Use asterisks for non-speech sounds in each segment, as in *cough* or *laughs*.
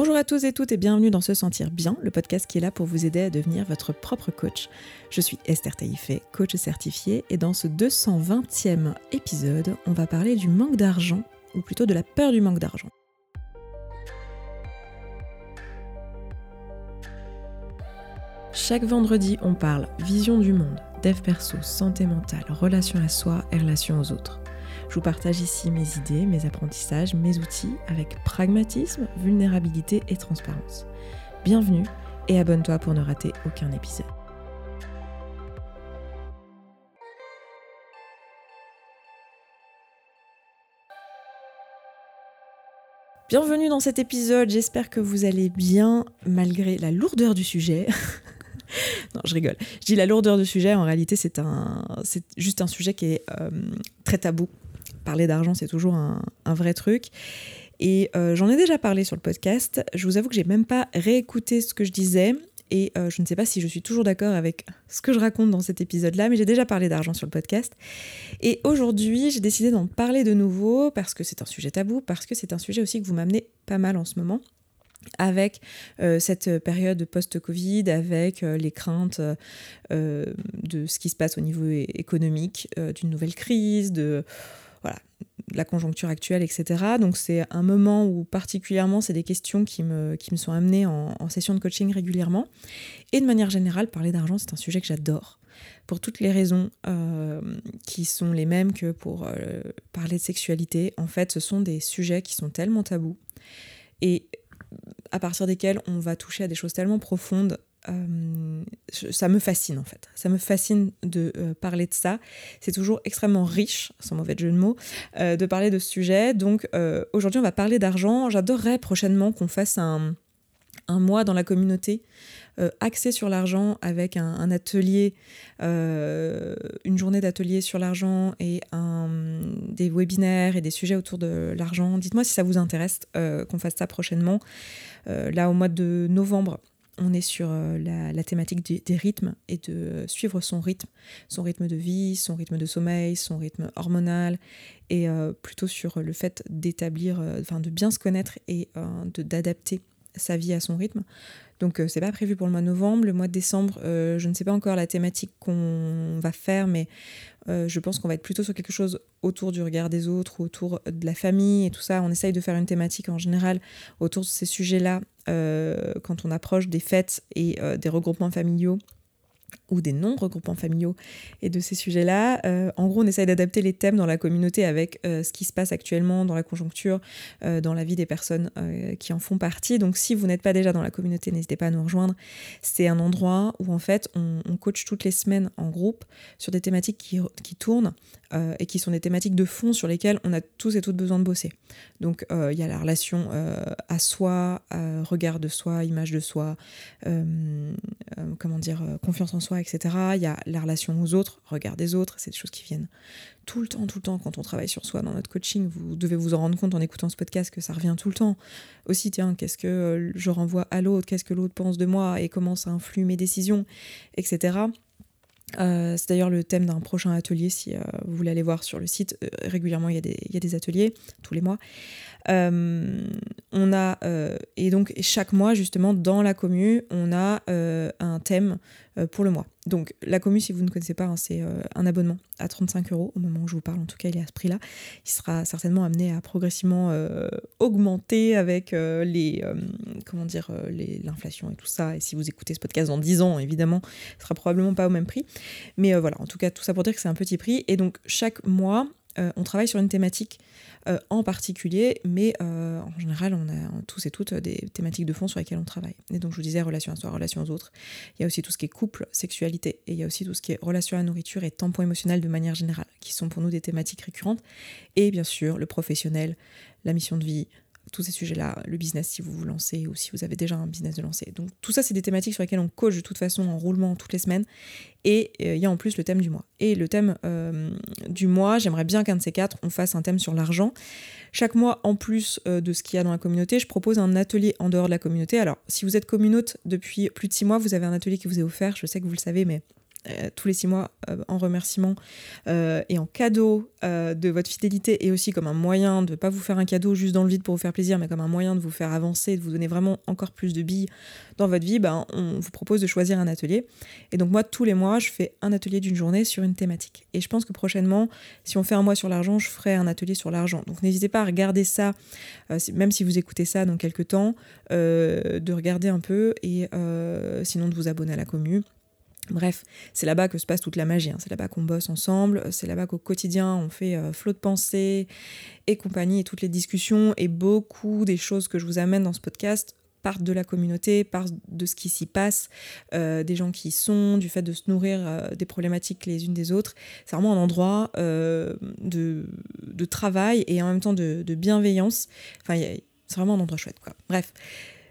Bonjour à tous et toutes et bienvenue dans Se Sentir Bien, le podcast qui est là pour vous aider à devenir votre propre coach. Je suis Esther Taïfé, coach certifiée, et dans ce 220e épisode, on va parler du manque d'argent, ou plutôt de la peur du manque d'argent. Chaque vendredi, on parle vision du monde, dev perso, santé mentale, relation à soi et relation aux autres. Je vous partage ici mes idées, mes apprentissages, mes outils avec pragmatisme, vulnérabilité et transparence. Bienvenue et abonne-toi pour ne rater aucun épisode. Bienvenue dans cet épisode, j'espère que vous allez bien malgré la lourdeur du sujet. *laughs* non, je rigole. Je dis la lourdeur du sujet, en réalité c'est juste un sujet qui est euh, très tabou parler d'argent, c'est toujours un, vrai truc. Et euh, j'en ai déjà parlé sur le podcast. Je vous avoue que j'ai même pas réécouté ce que je disais. Et euh, je ne sais pas si je suis toujours d'accord avec ce que je raconte dans cet épisode-là, mais j'ai déjà parlé d'argent sur le podcast. Et aujourd'hui, j'ai décidé d'en parler de nouveau parce que c'est un sujet tabou, parce que c'est un sujet aussi que vous m'amenez pas mal en ce moment avec euh, cette période post-Covid, avec les craintes de ce qui se passe au niveau économique, d'une nouvelle crise, de voilà, la conjoncture actuelle, etc. Donc c'est un moment où particulièrement c'est des questions qui me, qui me sont amenées en, session de coaching régulièrement. Et de manière générale, parler d'argent, c'est un sujet que j'adore. Pour toutes les raisons euh, qui sont les mêmes que pour euh, parler de sexualité, en fait, ce sont des sujets qui sont tellement tabous et à partir desquels on va toucher à des choses tellement profondes euh, ça me fascine en fait. Ça me fascine de euh, parler de ça. C'est toujours extrêmement riche, sans mauvais jeu de mots, euh, de parler de ce sujet. Donc aujourd'hui, on va parler d'argent. J'adorerais prochainement qu'on fasse un, mois dans la communauté axé sur l'argent avec un, atelier, une journée d'atelier sur l'argent et des webinaires et des sujets autour de l'argent. Dites-moi si ça vous intéresse qu'on fasse ça prochainement. là, au mois de novembre, on est sur euh, la, thématique des, rythmes et de suivre son rythme, son rythme de vie, son rythme de sommeil, son rythme hormonal, et euh, plutôt sur le fait d'établir, euh, enfin de bien se connaître et d'adapter sa vie à son rythme. Donc c'est pas prévu pour le mois de novembre. Le mois de décembre, je ne sais pas encore la thématique qu'on va faire, mais je pense qu'on va être plutôt sur quelque chose autour du regard des autres, autour de la famille et tout ça. On essaye de faire une thématique en général autour de ces sujets-là euh, quand on approche des fêtes et euh, des regroupements familiaux ou des non-regroupements familiaux et de ces sujets-là. Euh, en gros, on essaye d'adapter les thèmes dans la communauté avec ce qui se passe actuellement dans la conjoncture, dans la vie des personnes qui en font partie. Donc si vous n'êtes pas déjà dans la communauté, n'hésitez pas à nous rejoindre. C'est un endroit où en fait on, coach toutes les semaines en groupe sur des thématiques qui tournent euh, et qui sont des thématiques de fond sur lesquelles on a tous et toutes besoin de bosser. Donc euh, il y a la relation euh, à soi, regard de soi, image de soi, comment dire, confiance en soi, etc. Il y a la relation aux autres, regard des autres, c'est des choses qui viennent tout le temps, tout le temps quand on travaille sur soi dans notre coaching. Vous devez vous en rendre compte en écoutant ce podcast que ça revient tout le temps. Aussi, tiens, qu'est-ce que je renvoie à l'autre, qu'est-ce que l'autre pense de moi? Et comment ça influe mes décisions, etc. Euh, c'est d'ailleurs le thème d'un prochain atelier si euh, vous voulez aller voir sur le site. Euh, régulièrement, il y, a des, y, a des, ateliers tous les mois. on a, et donc chaque mois, justement, dans la commune, on a un thème pour le mois. Donc la commu, si vous ne connaissez pas, hein, c'est euh, un abonnement à 35 euros au moment où je vous parle. En tout cas, il est à ce prix-là. Il sera certainement amené à progressivement euh, augmenter avec les comment dire l'inflation et tout ça. Et si vous écoutez ce podcast dans 10 ans, évidemment, ce sera probablement pas au même prix. Mais voilà, en tout cas, tout ça pour dire que c'est un petit prix. Et donc chaque mois, on travaille sur une thématique euh, en particulier, mais euh, en général, on a tous et toutes des thématiques de fond sur lesquelles on travaille. Et donc, je vous disais, relation à soi, relation aux autres. Il y a aussi tout ce qui est couple, sexualité, et il y a aussi tout ce qui est relation à la nourriture et tampon émotionnel de manière générale, qui sont pour nous des thématiques récurrentes. Et bien sûr, le professionnel, la mission de vie, tous ces sujets-là, le business si vous vous lancez ou si vous avez déjà un business de lancer. Donc tout ça, c'est des thématiques sur lesquelles on coach de toute façon en roulement toutes les semaines. Et euh, il y a en plus le thème du mois. Et le thème euh, du mois, j'aimerais bien qu'un de ces quatre, on fasse un thème sur l'argent. Chaque mois, en plus euh, de ce qu'il y a dans la communauté, je propose un atelier en dehors de la communauté. Alors, si vous êtes communaute depuis plus de six mois, vous avez un atelier qui vous est offert. Je sais que vous le savez, mais euh, tous les six mois euh, en remerciement euh, et en cadeau de votre fidélité et aussi comme un moyen de ne pas vous faire un cadeau juste dans le vide pour vous faire plaisir, mais comme un moyen de vous faire avancer, de vous donner vraiment encore plus de billes dans votre vie, ben, on vous propose de choisir un atelier. Et donc moi, tous les mois, je fais un atelier d'une journée sur une thématique. Et je pense que prochainement, si on fait un mois sur l'argent, je ferai un atelier sur l'argent. Donc n'hésitez pas à regarder ça, même si vous écoutez ça dans quelques temps, de regarder un peu et sinon de vous abonner à la commune Bref, c'est là-bas que se passe toute la magie. Hein. C'est là-bas qu'on bosse ensemble. C'est là-bas qu'au quotidien, on fait euh, flot de pensée et compagnie et toutes les discussions et beaucoup des choses que je vous amène dans ce podcast partent de la communauté, partent de ce qui s'y passe, euh, des gens qui y sont, du fait de se nourrir euh, des problématiques les unes des autres. C'est vraiment un endroit de, de, travail et en même temps de, de bienveillance. Enfin, c'est vraiment un endroit chouette, quoi. Bref.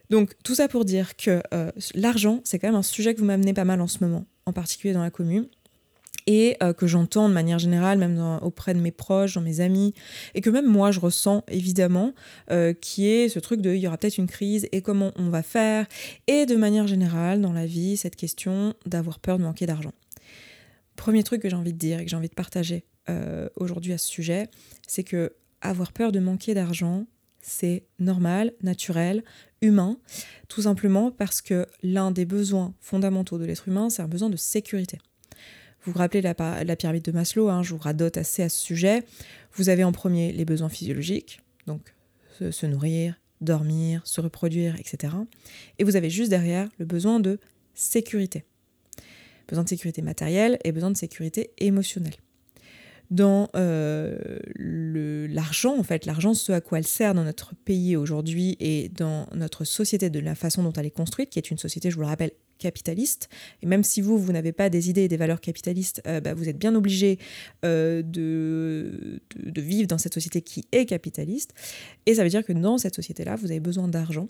Donc tout ça pour dire que euh, l'argent, c'est quand même un sujet que vous m'amenez pas mal en ce moment, en particulier dans la commune, et euh, que j'entends de manière générale, même auprès de mes proches, dans mes amis, et que même moi je ressens évidemment, euh, qui est ce truc de il y aura peut-être une crise et comment on va faire, et de manière générale dans la vie, cette question d'avoir peur de manquer d'argent. Premier truc que j'ai envie de dire et que j'ai envie de partager aujourd'hui à ce sujet, c'est que avoir peur de manquer d'argent, c'est normal, naturel, humain, tout simplement parce que l'un des besoins fondamentaux de l'être humain, c'est un besoin de sécurité. Vous vous rappelez la, pyramide de Maslow, hein, je vous radote assez à ce sujet. Vous avez en premier les besoins physiologiques, donc se, nourrir, dormir, se reproduire, etc. Et vous avez juste derrière le besoin de sécurité. Besoin de sécurité matérielle et besoin de sécurité émotionnelle dans euh, l'argent, en fait, l'argent, ce à quoi elle sert dans notre pays aujourd'hui et dans notre société, de la façon dont elle est construite, qui est une société, je vous le rappelle, capitaliste. Et même si vous, vous n'avez pas des idées et des valeurs capitalistes, euh, bah, vous êtes bien obligé euh, de, de, vivre dans cette société qui est capitaliste. Et ça veut dire que dans cette société-là, vous avez besoin d'argent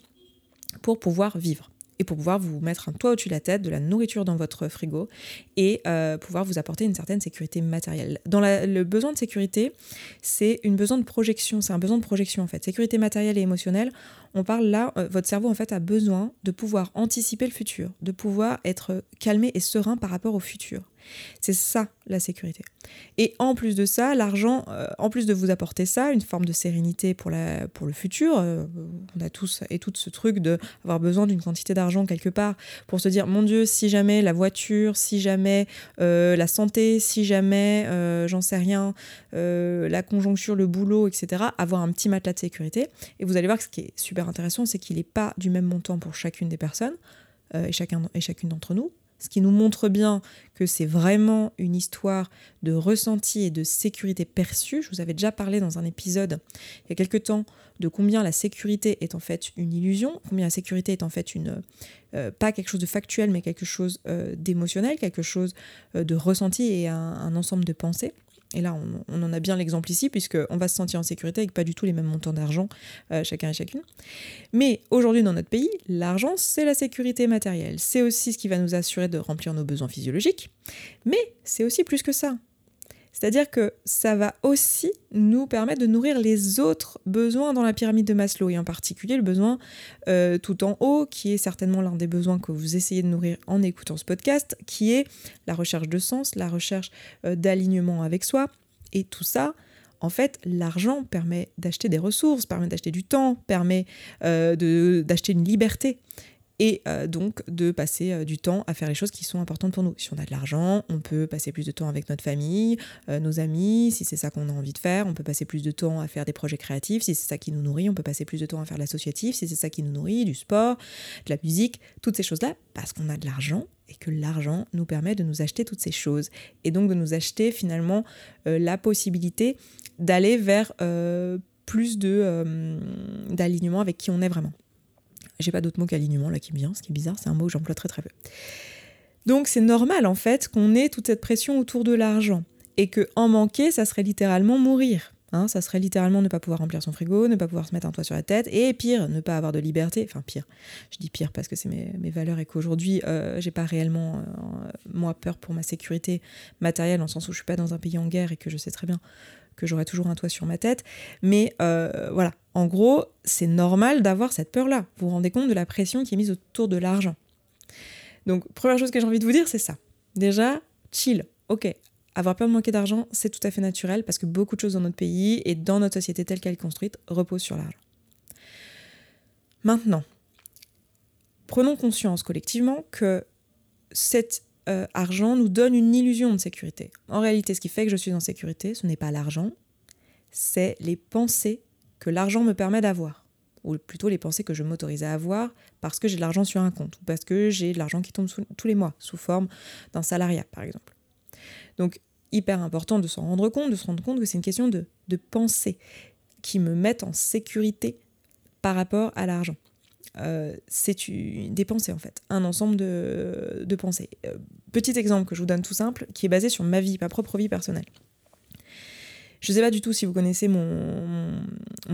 pour pouvoir vivre et pour pouvoir vous mettre un toit au-dessus de la tête, de la nourriture dans votre frigo et euh, pouvoir vous apporter une certaine sécurité matérielle. Dans le besoin de sécurité, c'est une besoin de projection, c'est un besoin de projection en fait. Sécurité matérielle et émotionnelle, on parle là, euh, votre cerveau en fait a besoin de pouvoir anticiper le futur, de pouvoir être calmé et serein par rapport au futur. C'est ça la sécurité. Et en plus de ça, l'argent, euh, en plus de vous apporter ça, une forme de sérénité pour, la, pour le futur, euh, on a tous et toutes ce truc de avoir besoin d'une quantité d'argent quelque part pour se dire, mon Dieu, si jamais la voiture, si jamais euh, la santé, si jamais, j'en sais rien, la conjoncture, le boulot, etc., avoir un petit matelas de sécurité. Et vous allez voir que ce qui est super intéressant, c'est qu'il n'est pas du même montant pour chacune des personnes et, chacun, et chacune d'entre nous ce qui nous montre bien que c'est vraiment une histoire de ressenti et de sécurité perçue. Je vous avais déjà parlé dans un épisode il y a quelque temps de combien la sécurité est en fait une illusion, combien la sécurité est en fait une euh, pas quelque chose de factuel mais quelque chose euh, d'émotionnel, quelque chose euh, de ressenti et un ensemble de pensées. Et là, on, en a bien l'exemple ici, puisqu'on va se sentir en sécurité avec pas du tout les mêmes montants d'argent, euh, chacun et chacune. Mais aujourd'hui, dans notre pays, l'argent, c'est la sécurité matérielle. C'est aussi ce qui va nous assurer de remplir nos besoins physiologiques. Mais c'est aussi plus que ça. C'est-à-dire que ça va aussi nous permettre de nourrir les autres besoins dans la pyramide de Maslow, et en particulier le besoin euh, tout en haut, qui est certainement l'un des besoins que vous essayez de nourrir en écoutant ce podcast, qui est la recherche de sens, la recherche euh, d'alignement avec soi. Et tout ça, en fait, l'argent permet d'acheter des ressources, permet d'acheter du temps, permet euh, d'acheter une liberté et euh, donc de passer euh, du temps à faire les choses qui sont importantes pour nous. Si on a de l'argent, on peut passer plus de temps avec notre famille, euh, nos amis, si c'est ça qu'on a envie de faire, on peut passer plus de temps à faire des projets créatifs, si c'est ça qui nous nourrit, on peut passer plus de temps à faire l'associatif, si c'est ça qui nous nourrit, du sport, de la musique, toutes ces choses-là, parce qu'on a de l'argent et que l'argent nous permet de nous acheter toutes ces choses et donc de nous acheter finalement la possibilité d'aller vers plus de d'alignement avec qui on est vraiment. J'ai pas d'autre mot qu'alignement là qui me vient, ce qui est bizarre, c'est un mot que j'emploie très très peu. Donc c'est normal en fait qu'on ait toute cette pression autour de l'argent et que en manquer, ça serait littéralement mourir. Hein, ça serait littéralement ne pas pouvoir remplir son frigo, ne pas pouvoir se mettre un toit sur la tête, et pire, ne pas avoir de liberté. Enfin, pire. Je dis pire parce que c'est mes, valeurs et qu'aujourd'hui, euh, j'ai pas réellement, euh, moi, peur pour ma sécurité matérielle, en sens où je suis pas dans un pays en guerre et que je sais très bien que j'aurai toujours un toit sur ma tête. Mais euh, voilà, en gros, c'est normal d'avoir cette peur-là. Vous vous rendez compte de la pression qui est mise autour de l'argent. Donc, première chose que j'ai envie de vous dire, c'est ça. Déjà, chill, ok. Avoir peur de manquer d'argent, c'est tout à fait naturel parce que beaucoup de choses dans notre pays et dans notre société telle qu'elle est construite reposent sur l'argent. Maintenant, prenons conscience collectivement que cet euh, argent nous donne une illusion de sécurité. En réalité, ce qui fait que je suis en sécurité, ce n'est pas l'argent, c'est les pensées que l'argent me permet d'avoir ou plutôt les pensées que je m'autorise à avoir parce que j'ai de l'argent sur un compte ou parce que j'ai de l'argent qui tombe tous les mois sous forme d'un salariat, par exemple. Donc, hyper important de s'en rendre compte, de se rendre compte que c'est une question de, de pensée qui me mettent en sécurité par rapport à l'argent. Euh, c'est des pensées en fait, un ensemble de, de pensées. Euh, petit exemple que je vous donne tout simple, qui est basé sur ma vie, ma propre vie personnelle. Je ne sais pas du tout si vous connaissez mon,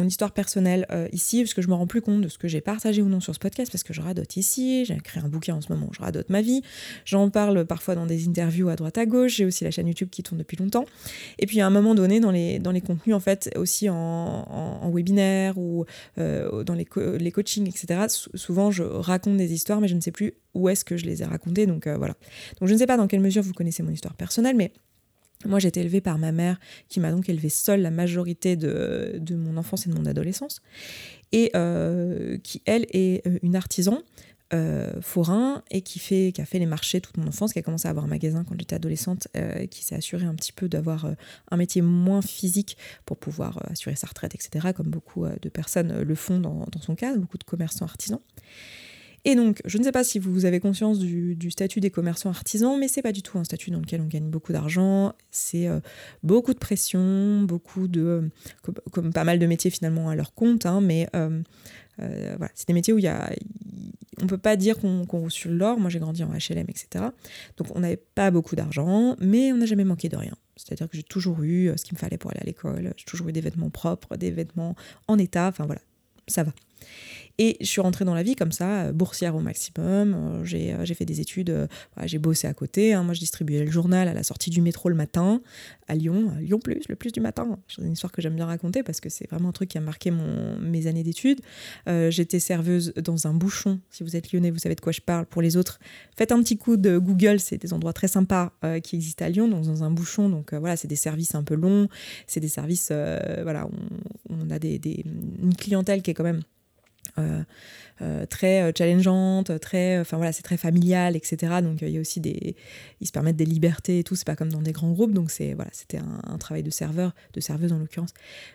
histoire personnelle euh, ici, parce que je me rends plus compte de ce que j'ai partagé ou non sur ce podcast, parce que je radote ici, j'ai écrit un bouquin en ce moment, je radote ma vie, j'en parle parfois dans des interviews à droite à gauche, j'ai aussi la chaîne YouTube qui tourne depuis longtemps, et puis à un moment donné, dans les, contenus, en fait, aussi en, en, webinaire ou euh, dans les, les coachings, etc., souvent je raconte des histoires, mais je ne sais plus où est-ce que je les ai racontées, donc euh, voilà. Donc je ne sais pas dans quelle mesure vous connaissez mon histoire personnelle, mais moi, j'ai été élevée par ma mère, qui m'a donc élevée seule la majorité de, mon enfance et de mon adolescence, et euh, qui, elle, est euh, une artisan euh, forain et qui, fait, qui a fait les marchés toute mon enfance, qui a commencé à avoir un magasin quand j'étais adolescente, qui s'est assuré un petit peu d'avoir un métier moins physique pour pouvoir assurer sa retraite, etc., comme beaucoup de personnes le font dans, dans son cas, beaucoup de commerçants artisans. Et donc, je ne sais pas si vous avez conscience du, statut des commerçants artisans, mais c'est pas du tout un statut dans lequel on gagne beaucoup d'argent. C'est euh, beaucoup de pression, beaucoup de. Comme, pas mal de métiers finalement à leur compte, hein, mais euh, euh, voilà, c'est des métiers où il y a. On peut pas dire qu'on qu roule l'or. Moi, j'ai grandi en HLM, etc. Donc, on n'avait pas beaucoup d'argent, mais on n'a jamais manqué de rien. C'est-à-dire que j'ai toujours eu ce qu'il me fallait pour aller à l'école. J'ai toujours eu des vêtements propres, des vêtements en état. Enfin, voilà, ça va. Et je suis rentrée dans la vie comme ça, euh, boursière au maximum. Euh, euh, j'ai fait des études, j'ai bossé à côté. Hein. Moi, je distribuais le journal à la sortie du métro le matin, à Lyon, Lyon Plus, le plus du matin. C'est une histoire que j'aime bien raconter parce que c'est vraiment un truc qui a marqué mes années d'études. J'étais serveuse dans un bouchon. Si vous êtes lyonnais, vous savez de quoi je parle. Pour les autres, faites un petit coup de Google, c'est des endroits très sympas qui existent à Lyon, donc dans un bouchon. Donc voilà, c'est des services un peu longs, c'est des services, voilà, on, a des, une clientèle qui est quand même euh, euh, très euh, challengeante, très, enfin voilà, c'est très familial, etc. Donc il y a aussi des, ils se permettent des libertés et tout. C'est pas comme dans des grands groupes. Donc c'est voilà, c'était un, travail de serveur, de serveuse en l'occurrence,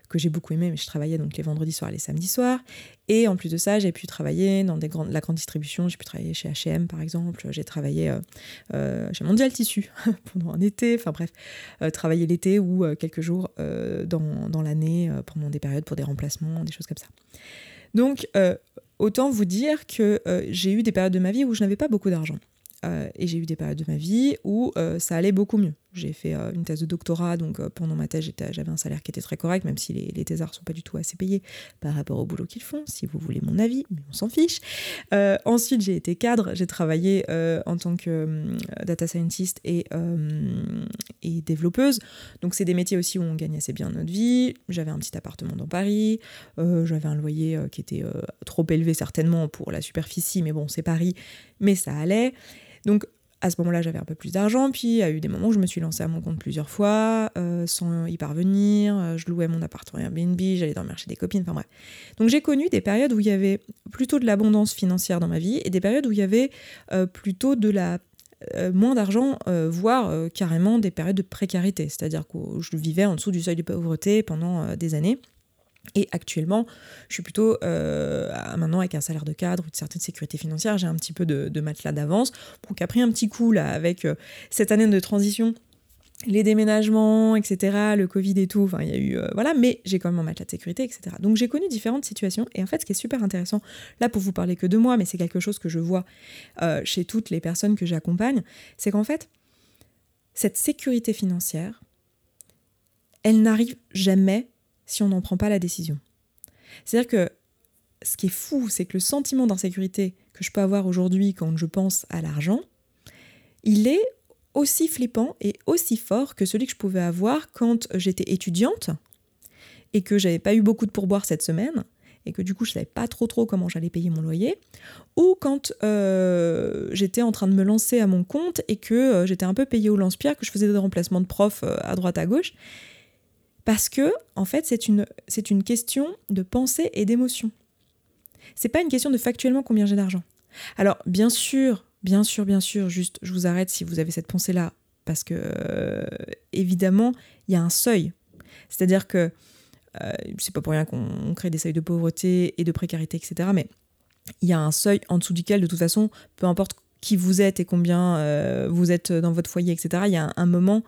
que j'ai beaucoup aimé. Mais je travaillais donc les vendredis soirs, les samedis soirs. Et en plus de ça, j'ai pu travailler dans la grande distribution. J'ai pu travailler chez H&M par exemple. J'ai travaillé chez Mondial Tissu *laughs* pendant un été. Enfin bref, travailler l'été ou quelques jours dans, dans l'année pendant des périodes pour des remplacements, des choses comme ça. Donc, euh, autant vous dire que euh, j'ai eu des périodes de ma vie où je n'avais pas beaucoup d'argent. Euh, et j'ai eu des périodes de ma vie où ça allait beaucoup mieux. J'ai fait euh, une thèse de doctorat, donc euh, pendant ma thèse, j'avais un salaire qui était très correct, même si les, les thésards sont pas du tout assez payés par rapport au boulot qu'ils font, si vous voulez mon avis, mais on s'en fiche. Euh, ensuite, j'ai été cadre, j'ai travaillé en tant que data scientist et, et développeuse. Donc, c'est des métiers aussi où on gagne assez bien notre vie. J'avais un petit appartement dans Paris, j'avais un loyer qui était trop élevé certainement pour la superficie, mais bon, c'est Paris, mais ça allait. Donc, à ce moment-là, j'avais un peu plus d'argent, puis il y a eu des moments où je me suis lancée à mon compte plusieurs fois, euh, sans y parvenir. Euh, je louais mon appartement Airbnb, j'allais dormir chez des copines, enfin bref. Donc j'ai connu des périodes où il y avait plutôt de l'abondance financière dans ma vie et des périodes où il y avait euh, plutôt de la moins d'argent, voire carrément des périodes de précarité, c'est-à-dire que je vivais en dessous du seuil de pauvreté pendant des années. Et actuellement, je suis plutôt euh, maintenant avec un salaire de cadre, une certaine sécurité financière, j'ai un petit peu de, matelas d'avance. Donc après un petit coup là avec euh, cette année de transition, les déménagements, etc., le Covid et tout, enfin il y a eu euh, voilà, mais j'ai quand même un matelas de sécurité, etc. Donc j'ai connu différentes situations et en fait ce qui est super intéressant là pour vous parler que de moi, mais c'est quelque chose que je vois chez toutes les personnes que j'accompagne, c'est qu'en fait cette sécurité financière, elle n'arrive jamais si on n'en prend pas la décision. C'est-à-dire que ce qui est fou, c'est que le sentiment d'insécurité que je peux avoir aujourd'hui quand je pense à l'argent, il est aussi flippant et aussi fort que celui que je pouvais avoir quand j'étais étudiante et que j'avais pas eu beaucoup de pourboire cette semaine et que du coup je savais pas trop trop comment j'allais payer mon loyer, ou quand euh, j'étais en train de me lancer à mon compte et que euh, j'étais un peu payée au lance-pierre, que je faisais des remplacements de profs euh, à droite à gauche, parce que en fait c'est une, question de pensée et d'émotion. C'est pas une question de factuellement combien j'ai d'argent. Alors bien sûr, bien sûr, bien sûr, juste je vous arrête si vous avez cette pensée-là, parce que évidemment il y a un seuil. C'est-à-dire que euh, c'est pas pour rien qu'on crée des seuils de pauvreté et de précarité, etc. Mais il y a un seuil en dessous duquel, de toute façon, peu importe qui vous êtes et combien euh, vous êtes dans votre foyer, etc., il y a un, moment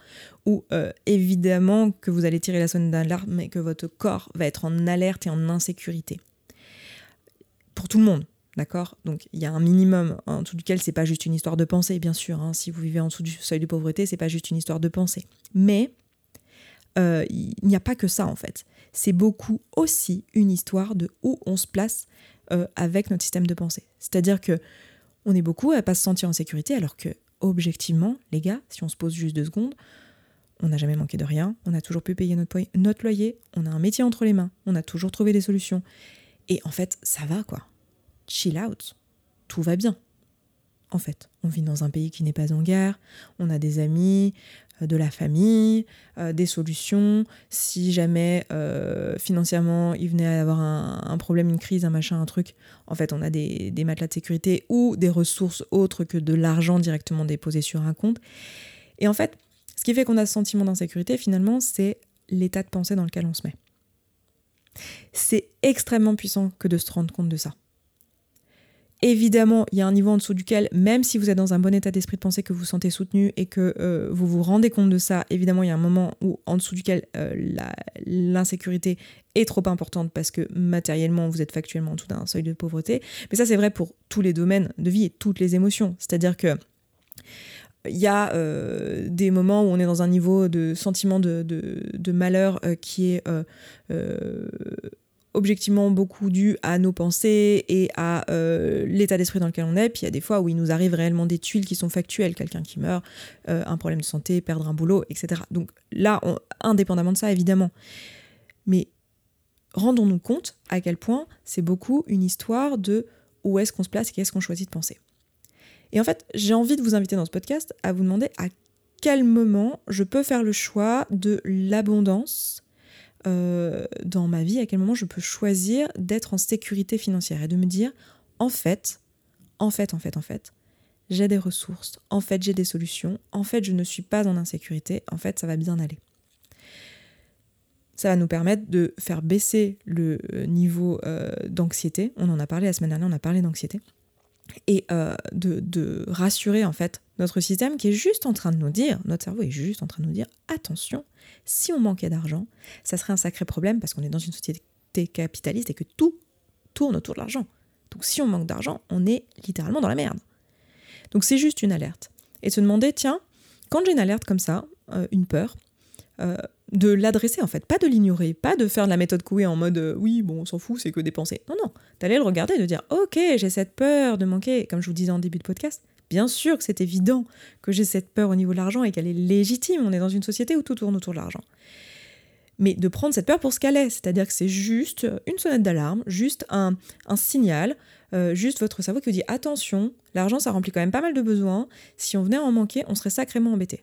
où, euh, évidemment, que vous allez tirer la sonne d'alarme et que votre corps va être en alerte et en insécurité. Pour tout le monde, d'accord? Donc, il y a un minimum en dessous duquel c'est pas juste une histoire de pensée, bien sûr. Hein. si vous vivez en dessous du seuil de pauvreté, c'est pas juste une histoire de pensée. Mais il n'y a pas que ça, en fait c'est beaucoup aussi une histoire de où on se place euh, avec notre système de pensée. C'est-à-dire que on est beaucoup à pas se sentir en sécurité, alors que objectivement, les gars, si on se pose juste deux secondes, on n'a jamais manqué de rien, on a toujours pu payer notre, notre loyer, on a un métier entre les mains, on a toujours trouvé des solutions. Et en fait, ça va quoi. Chill out. Tout va bien en fait. On vit dans un pays qui n'est pas en guerre, on a des amis, de la famille, euh, des solutions. Si jamais euh, financièrement il venait à avoir un, problème, une crise, un machin, un truc, en fait on a des, des matelas de sécurité ou des ressources autres que de l'argent directement déposé sur un compte. Et en fait, ce qui fait qu'on a ce sentiment d'insécurité, finalement, c'est l'état de pensée dans lequel on se met. C'est extrêmement puissant que de se rendre compte de ça. Évidemment, il y a un niveau en dessous duquel, même si vous êtes dans un bon état d'esprit de pensée, que vous vous sentez soutenu et que euh, vous vous rendez compte de ça, évidemment, il y a un moment où, en dessous duquel euh, l'insécurité est trop importante parce que matériellement, vous êtes factuellement en dessous d'un seuil de pauvreté. Mais ça, c'est vrai pour tous les domaines de vie et toutes les émotions. C'est-à-dire que il y a euh, des moments où on est dans un niveau de sentiment de, de malheur qui est objectivement beaucoup dû à nos pensées et à euh, l'état d'esprit dans lequel on est. Puis il y a des fois où il nous arrive réellement des tuiles qui sont factuelles, quelqu'un qui meurt, euh, un problème de santé, perdre un boulot, etc. Donc là, indépendamment de ça, évidemment. Mais rendons-nous compte à quel point c'est beaucoup une histoire de où est-ce qu'on se place et qu'est-ce qu'on choisit de penser. Et en fait, j'ai envie de vous inviter dans ce podcast à vous demander à quel moment je peux faire le choix de l'abondance euh, dans ma vie, à quel moment je peux choisir d'être en sécurité financière et de me dire, en fait, en fait, en fait, en fait, j'ai des ressources, en fait, j'ai des solutions, en fait, je ne suis pas en insécurité, en fait, ça va bien aller. Ça va nous permettre de faire baisser le euh, niveau euh, d'anxiété. On en a parlé la semaine dernière, on a parlé d'anxiété et de, rassurer en fait notre système qui est juste en train de nous dire, notre cerveau est juste en train de nous dire, attention, si on manquait d'argent, ça serait un sacré problème parce qu'on est dans une société capitaliste et que tout tourne autour de l'argent. Donc si on manque d'argent, on est littéralement dans la merde. Donc c'est juste une alerte. Et se demander, tiens, quand j'ai une alerte comme ça, euh, une peur, euh, de l'adresser en fait, pas de l'ignorer, pas de faire de la méthode Coué en mode euh, oui, bon, on s'en fout, c'est que des pensées. Non, non, d'aller le regarder et de dire ok, j'ai cette peur de manquer, comme je vous disais en début de podcast. Bien sûr que c'est évident que j'ai cette peur au niveau de l'argent et qu'elle est légitime. On est dans une société où tout tourne autour de l'argent. Mais de prendre cette peur pour ce qu'elle est, c'est-à-dire que c'est juste une sonnette d'alarme, juste un, signal, euh, juste votre cerveau qui vous dit attention, l'argent ça remplit quand même pas mal de besoins, si on venait à en manquer, on serait sacrément embêté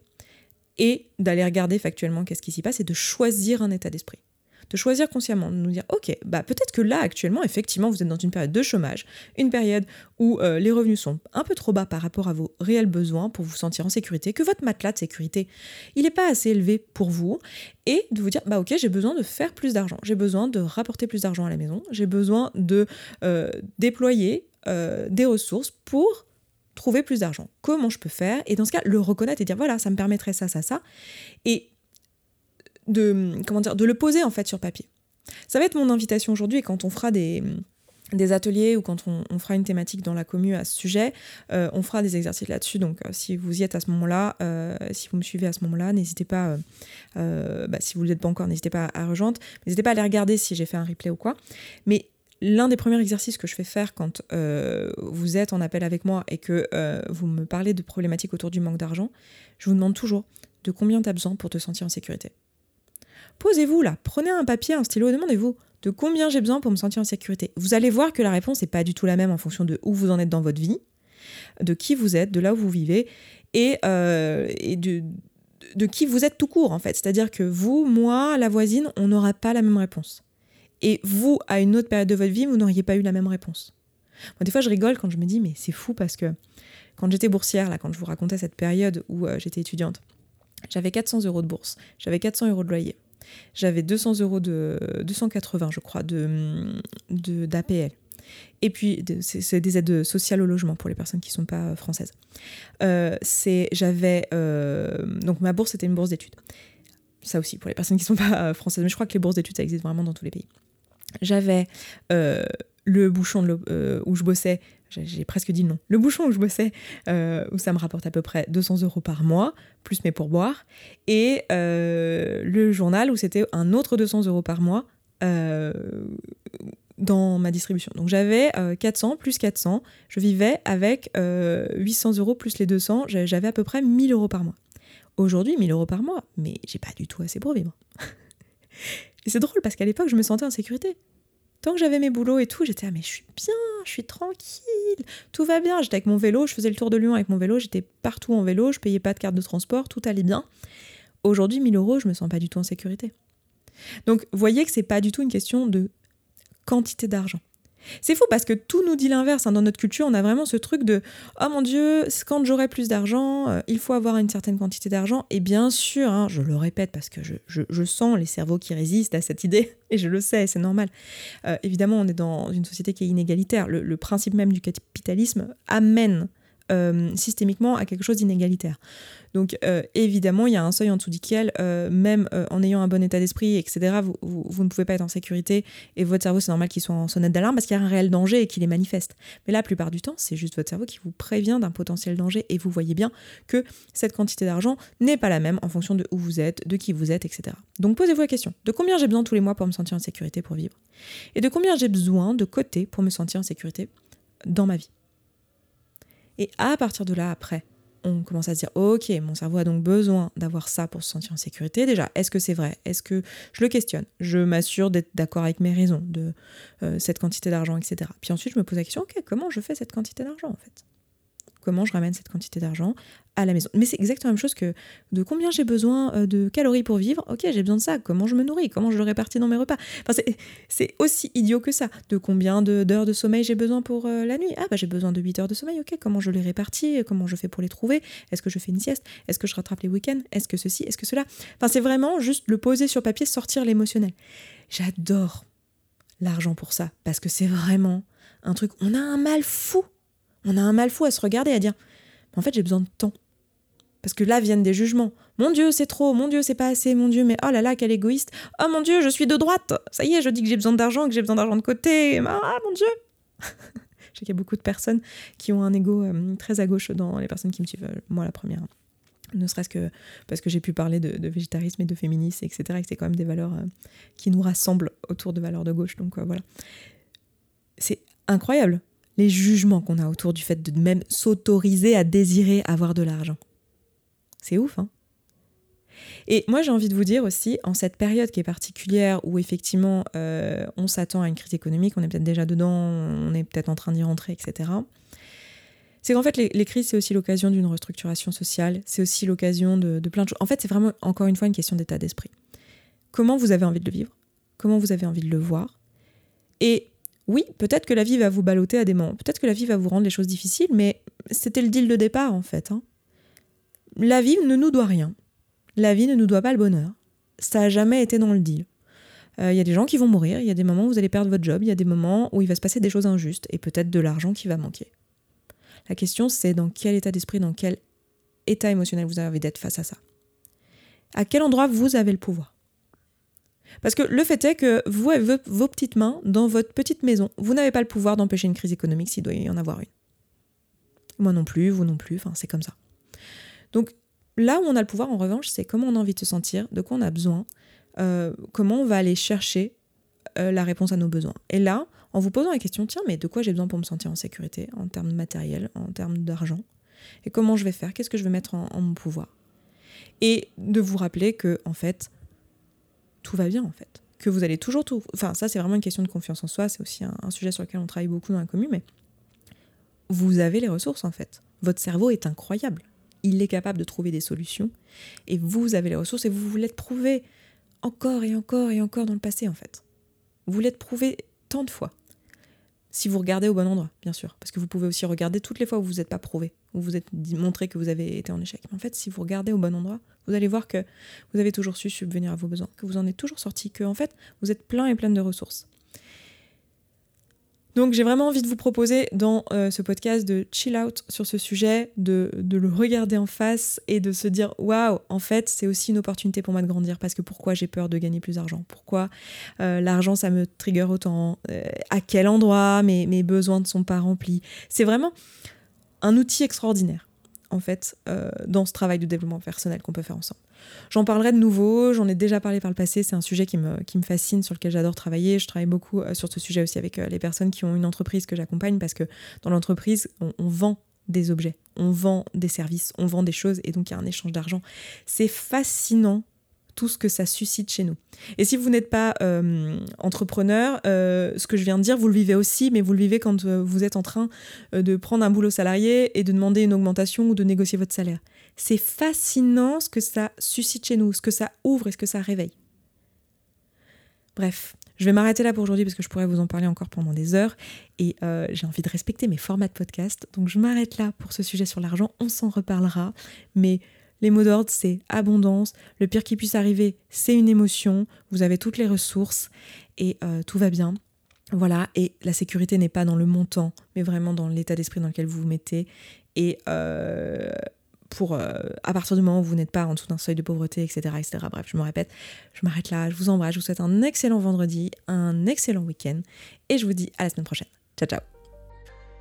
et d'aller regarder factuellement qu'est-ce qui s'y passe et de choisir un état d'esprit. De choisir consciemment, de nous dire, ok, bah peut-être que là, actuellement, effectivement, vous êtes dans une période de chômage, une période où euh, les revenus sont un peu trop bas par rapport à vos réels besoins pour vous sentir en sécurité, que votre matelas de sécurité, il n'est pas assez élevé pour vous, et de vous dire, bah ok, j'ai besoin de faire plus d'argent, j'ai besoin de rapporter plus d'argent à la maison, j'ai besoin de euh, déployer euh, des ressources pour trouver plus d'argent. Comment je peux faire? Et dans ce cas, le reconnaître et dire voilà, ça me permettrait ça, ça, ça. Et de, comment dire, de le poser en fait sur papier. Ça va être mon invitation aujourd'hui quand on fera des, des ateliers ou quand on, fera une thématique dans la commune à ce sujet, euh, on fera des exercices là-dessus. Donc euh, si vous y êtes à ce moment-là, euh, si vous me suivez à ce moment-là, n'hésitez pas, bah, si vous ne l'êtes pas encore, n'hésitez pas à rejoindre. N'hésitez pas à aller regarder si j'ai fait un replay ou quoi. Mais L'un des premiers exercices que je fais faire quand vous êtes en appel avec moi et que vous me parlez de problématiques autour du manque d'argent, je vous demande toujours de combien tu as besoin pour te sentir en sécurité. Posez-vous là, prenez un papier, un stylo, demandez-vous de combien j'ai besoin pour me sentir en sécurité. Vous allez voir que la réponse n'est pas du tout la même en fonction de où vous en êtes dans votre vie, de qui vous êtes, de là où vous vivez et, euh, de qui vous êtes tout court en fait. C'est-à-dire que vous, moi, la voisine, on n'aura pas la même réponse. Et vous, à une autre période de votre vie, vous n'auriez pas eu la même réponse. Moi, des fois, je rigole quand je me dis, mais c'est fou parce que quand j'étais boursière, là, quand je vous racontais cette période où euh, j'étais étudiante, j'avais 400 euros de bourse, j'avais 400 euros de loyer, j'avais 200 euros de 280, je crois, de d'APL. Et puis, c'est des aides sociales au logement pour les personnes qui ne sont pas françaises. Euh, j'avais, euh, donc ma bourse, c'était une bourse d'études. Ça aussi, pour les personnes qui ne sont pas françaises. Mais je crois que les bourses d'études, ça existe vraiment dans tous les pays. J'avais euh, le bouchon de où je bossais, j'ai presque dit non. Le bouchon où je bossais, où ça me rapporte à peu près 200 euros par mois, plus mes pourboires, et le journal où c'était un autre 200 euros par mois, dans ma distribution. Donc j'avais 400 euh, plus 400, je vivais avec 800 euh, euros plus les 200, j'avais à peu près 1000 euros par mois. Aujourd'hui, 1000 euros par mois, mais j'ai pas du tout assez pour vivre. *laughs* et c'est drôle parce qu'à l'époque, je me sentais en sécurité. Tant que j'avais mes boulots et tout, j'étais ah mais je suis bien, je suis tranquille, tout va bien. J'étais avec mon vélo, je faisais le tour de Lyon avec mon vélo, j'étais partout en vélo, je payais pas de carte de transport, tout allait bien. Aujourd'hui, 1000 euros, je me sens pas du tout en sécurité. Donc, voyez que c'est pas du tout une question de quantité d'argent. C'est fou parce que tout nous dit l'inverse. Hein. Dans notre culture, on a vraiment ce truc de Oh mon Dieu, quand j'aurai plus d'argent, euh, il faut avoir une certaine quantité d'argent. Et bien sûr, hein, je le répète parce que je, sens les cerveaux qui résistent à cette idée, *laughs* et je le sais, c'est normal. Euh, évidemment, on est dans une société qui est inégalitaire. Le, principe même du capitalisme amène euh, systémiquement à quelque chose d'inégalitaire. Donc euh, évidemment, il y a un seuil en dessous duquel, euh, même en ayant un bon état d'esprit, etc., vous, ne pouvez pas être en sécurité et votre cerveau, c'est normal qu'il soit en sonnette d'alarme parce qu'il y a un réel danger et qu'il est manifeste. Mais la plupart du temps, c'est juste votre cerveau qui vous prévient d'un potentiel danger et vous voyez bien que cette quantité d'argent n'est pas la même en fonction de où vous êtes, de qui vous êtes, etc. Donc posez-vous la question, de combien j'ai besoin tous les mois pour me sentir en sécurité pour vivre? Et de combien j'ai besoin de côté pour me sentir en sécurité dans ma vie? Et à partir de là, après, on commence à se dire, ok, mon cerveau a donc besoin d'avoir ça pour se sentir en sécurité. Déjà, est-ce que c'est vrai? Est-ce que je le questionne? Je m'assure d'être d'accord avec mes raisons de euh, cette quantité d'argent, etc. Puis ensuite, je me pose la question, ok, comment je fais cette quantité d'argent en fait? Comment je ramène cette quantité d'argent à la maison. Mais c'est exactement la même chose que de combien j'ai besoin euh, de calories pour vivre. Ok, j'ai besoin de ça. Comment je me nourris? Comment je le répartis dans mes repas? Enfin, C'est aussi idiot que ça. De combien d'heures de, sommeil j'ai besoin pour euh, la nuit? Ah, bah j'ai besoin de 8 heures de sommeil. Ok, comment je les répartis? Comment je fais pour les trouver? Est-ce que je fais une sieste? Est-ce que je rattrape les week-ends? Est-ce que ceci? Est-ce que cela? Enfin, c'est vraiment juste le poser sur papier, sortir l'émotionnel. J'adore l'argent pour ça parce que c'est vraiment un truc. On a un mal fou on a un mal fou à se regarder, à dire en fait j'ai besoin de temps. Parce que là viennent des jugements. Mon Dieu, c'est trop, mon Dieu, c'est pas assez, mon Dieu, mais oh là là, quel égoïste. Oh mon Dieu, je suis de droite. Ça y est, je dis que j'ai besoin d'argent, que j'ai besoin d'argent de côté. Ah mon Dieu. *laughs* je sais qu'il y a beaucoup de personnes qui ont un ego euh, très à gauche dans les personnes qui me suivent. Euh, moi, la première. Ne serait-ce que parce que j'ai pu parler de, végétarisme et de féminisme, etc. Et que c'est quand même des valeurs euh, qui nous rassemblent autour de valeurs de gauche. Donc voilà. C'est incroyable les jugements qu'on a autour du fait de même s'autoriser à désirer avoir de l'argent. C'est ouf, hein et moi, j'ai envie de vous dire aussi, en cette période qui est particulière, où effectivement euh, on s'attend à une crise économique, on est peut-être déjà dedans, on est peut-être en train d'y rentrer, etc. C'est qu'en fait, les, crises, c'est aussi l'occasion d'une restructuration sociale, c'est aussi l'occasion de, de, plein de choses. En fait, c'est vraiment, encore une fois, une question d'état d'esprit. Comment vous avez envie de le vivre? Comment vous avez envie de le voir? Et oui, peut-être que la vie va vous balloter à des moments, peut-être que la vie va vous rendre les choses difficiles, mais c'était le deal de départ en fait. Hein. La vie ne nous doit rien. La vie ne nous doit pas le bonheur. Ça n'a jamais été dans le deal. Il euh, y a des gens qui vont mourir, il y a des moments où vous allez perdre votre job, il y a des moments où il va se passer des choses injustes et peut-être de l'argent qui va manquer. La question c'est dans quel état d'esprit, dans quel état émotionnel vous avez d'être face à ça? À quel endroit vous avez le pouvoir? Parce que le fait est que vous vos petites mains dans votre petite maison. Vous n'avez pas le pouvoir d'empêcher une crise économique s'il doit y en avoir une. Moi non plus, vous non plus, enfin c'est comme ça. Donc là où on a le pouvoir en revanche, c'est comment on a envie de se sentir, de quoi on a besoin, euh, comment on va aller chercher euh, la réponse à nos besoins. Et là, en vous posant la question, tiens, mais de quoi j'ai besoin pour me sentir en sécurité en termes de matériel, en termes d'argent? Et comment je vais faire? Qu'est-ce que je vais mettre en, en mon pouvoir? Et de vous rappeler que, en fait, tout va bien en fait. Que vous allez toujours tout. Enfin, ça, c'est vraiment une question de confiance en soi. C'est aussi un, sujet sur lequel on travaille beaucoup dans la commune. Mais vous avez les ressources en fait. Votre cerveau est incroyable. Il est capable de trouver des solutions. Et vous avez les ressources et vous voulez prouver encore et encore et encore dans le passé en fait. Vous l'êtes prouvé tant de fois. Si vous regardez au bon endroit, bien sûr. Parce que vous pouvez aussi regarder toutes les fois où vous n'êtes pas prouvé, où vous êtes montré que vous avez été en échec. Mais en fait, si vous regardez au bon endroit, vous allez voir que vous avez toujours su subvenir à vos besoins, que vous en êtes toujours sorti, que en fait, vous êtes plein et plein de ressources. Donc j'ai vraiment envie de vous proposer dans euh, ce podcast de chill out sur ce sujet, de, le regarder en face et de se dire waouh, en fait c'est aussi une opportunité pour moi de grandir parce que pourquoi j'ai peur de gagner plus d'argent? Pourquoi euh, l'argent ça me trigger autant euh, À quel endroit? Mes besoins ne sont pas remplis. C'est vraiment un outil extraordinaire en fait, euh, dans ce travail de développement personnel qu'on peut faire ensemble. J'en parlerai de nouveau, j'en ai déjà parlé par le passé, c'est un sujet qui me, qui me fascine, sur lequel j'adore travailler. Je travaille beaucoup euh, sur ce sujet aussi avec euh, les personnes qui ont une entreprise que j'accompagne, parce que dans l'entreprise, on, on vend des objets, on vend des services, on vend des choses, et donc il y a un échange d'argent. C'est fascinant tout ce que ça suscite chez nous. Et si vous n'êtes pas euh, entrepreneur, euh, ce que je viens de dire, vous le vivez aussi, mais vous le vivez quand euh, vous êtes en train de prendre un boulot salarié et de demander une augmentation ou de négocier votre salaire. C'est fascinant ce que ça suscite chez nous, ce que ça ouvre et ce que ça réveille. Bref, je vais m'arrêter là pour aujourd'hui parce que je pourrais vous en parler encore pendant des heures et j'ai envie de respecter mes formats de podcast. Donc je m'arrête là pour ce sujet sur l'argent. On s'en reparlera. Mais les mots d'ordre, c'est abondance. Le pire qui puisse arriver, c'est une émotion. Vous avez toutes les ressources et euh, tout va bien. Voilà, et la sécurité n'est pas dans le montant, mais vraiment dans l'état d'esprit dans lequel vous vous mettez. Et euh, pour, euh, à partir du moment où vous n'êtes pas en dessous d'un seuil de pauvreté, etc., etc. Bref, je me répète, je m'arrête là, je vous embrasse, je vous souhaite un excellent vendredi, un excellent week-end, et je vous dis à la semaine prochaine. Ciao, ciao